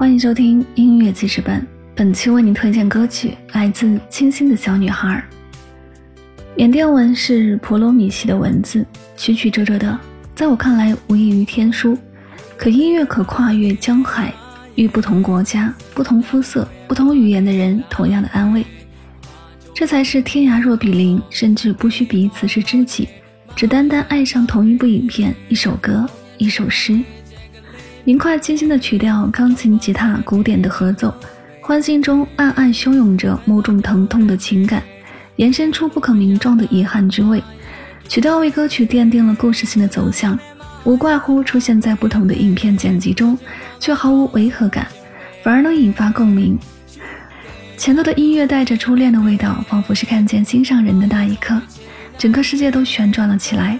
欢迎收听音乐记事本，本期为您推荐歌曲来自《清新的小女孩》。缅甸文是婆罗米系的文字，曲曲折折的，在我看来无异于天书。可音乐可跨越江海，与不同国家、不同肤色、不同语言的人同样的安慰。这才是天涯若比邻，甚至不需彼此是知己，只单单爱上同一部影片、一首歌、一首诗。明快清新的曲调，钢琴、吉他、古典的合奏，欢欣中暗暗汹涌着某种疼痛的情感，延伸出不可名状的遗憾之味。曲调为歌曲奠定了故事性的走向，无怪乎出现在不同的影片剪辑中，却毫无违和感，反而能引发共鸣。前奏的音乐带着初恋的味道，仿佛是看见心上人的那一刻，整个世界都旋转了起来，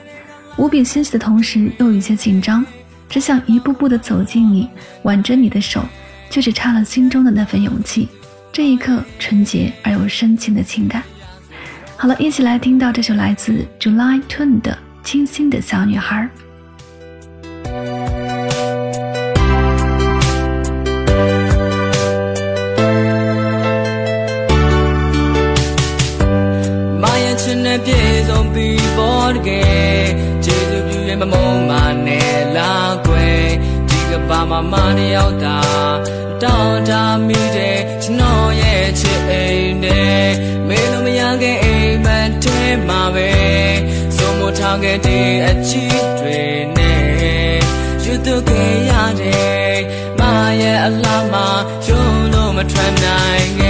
无比欣喜的同时又有些紧张。只想一步步的走近你，挽着你的手，却只差了心中的那份勇气。这一刻，纯洁而又深情的情感。好了，一起来听到这首来自 July Tune 的《清新的小女孩》。ဘာမှမ တယောက်သာတောင်းတမိတဲ့ကျွန်တော်ရဲ့ချစ်အိမ်နဲ့မေလို့မရခဲ့အိမ်မက်ထဲမှာပဲစိုးမထားခဲ့တဲ့အချစ်တွေနဲ့ယူသူခဲ့ရတဲ့မရဲ့အလားမှာရုံလို့မထွက်နိုင်ခဲ့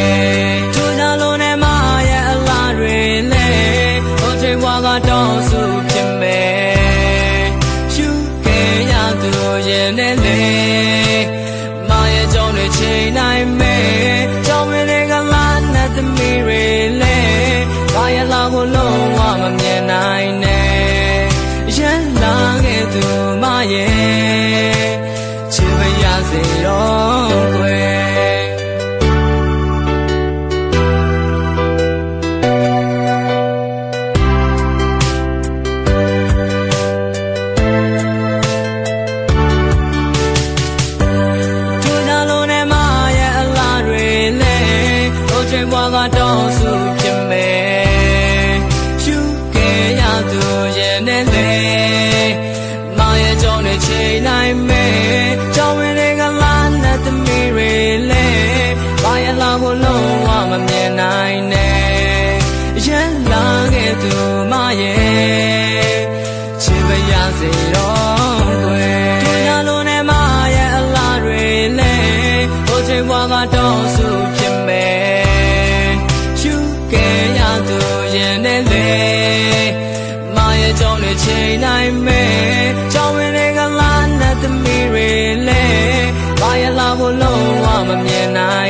လာကိုလုံးဝမမြင်နိုင်နဲ့ရန်လာခဲ့သူမရဲ့ချစ်မရစေတော့ကွယ်ချိန်ဘွားကတော့စု လေမရဲ့ကြောင့်နဲ့ချိန်နိုင်မယ်ကြောင်ဝင်တွေကလာနဲ့သမီးတွေလေဘာရလာကိုလုံးဝမမြင်နိုင်နဲ့ရန်လာခဲ့သူမရဲ့ချစ်ပါရစေတော့ ချိန်နိုင်မဲကြောင်ဝင်တွေကလာနဲ့သမီးတွေလဲဘာရလာဖို့လုံးဝမမြင်နိုင်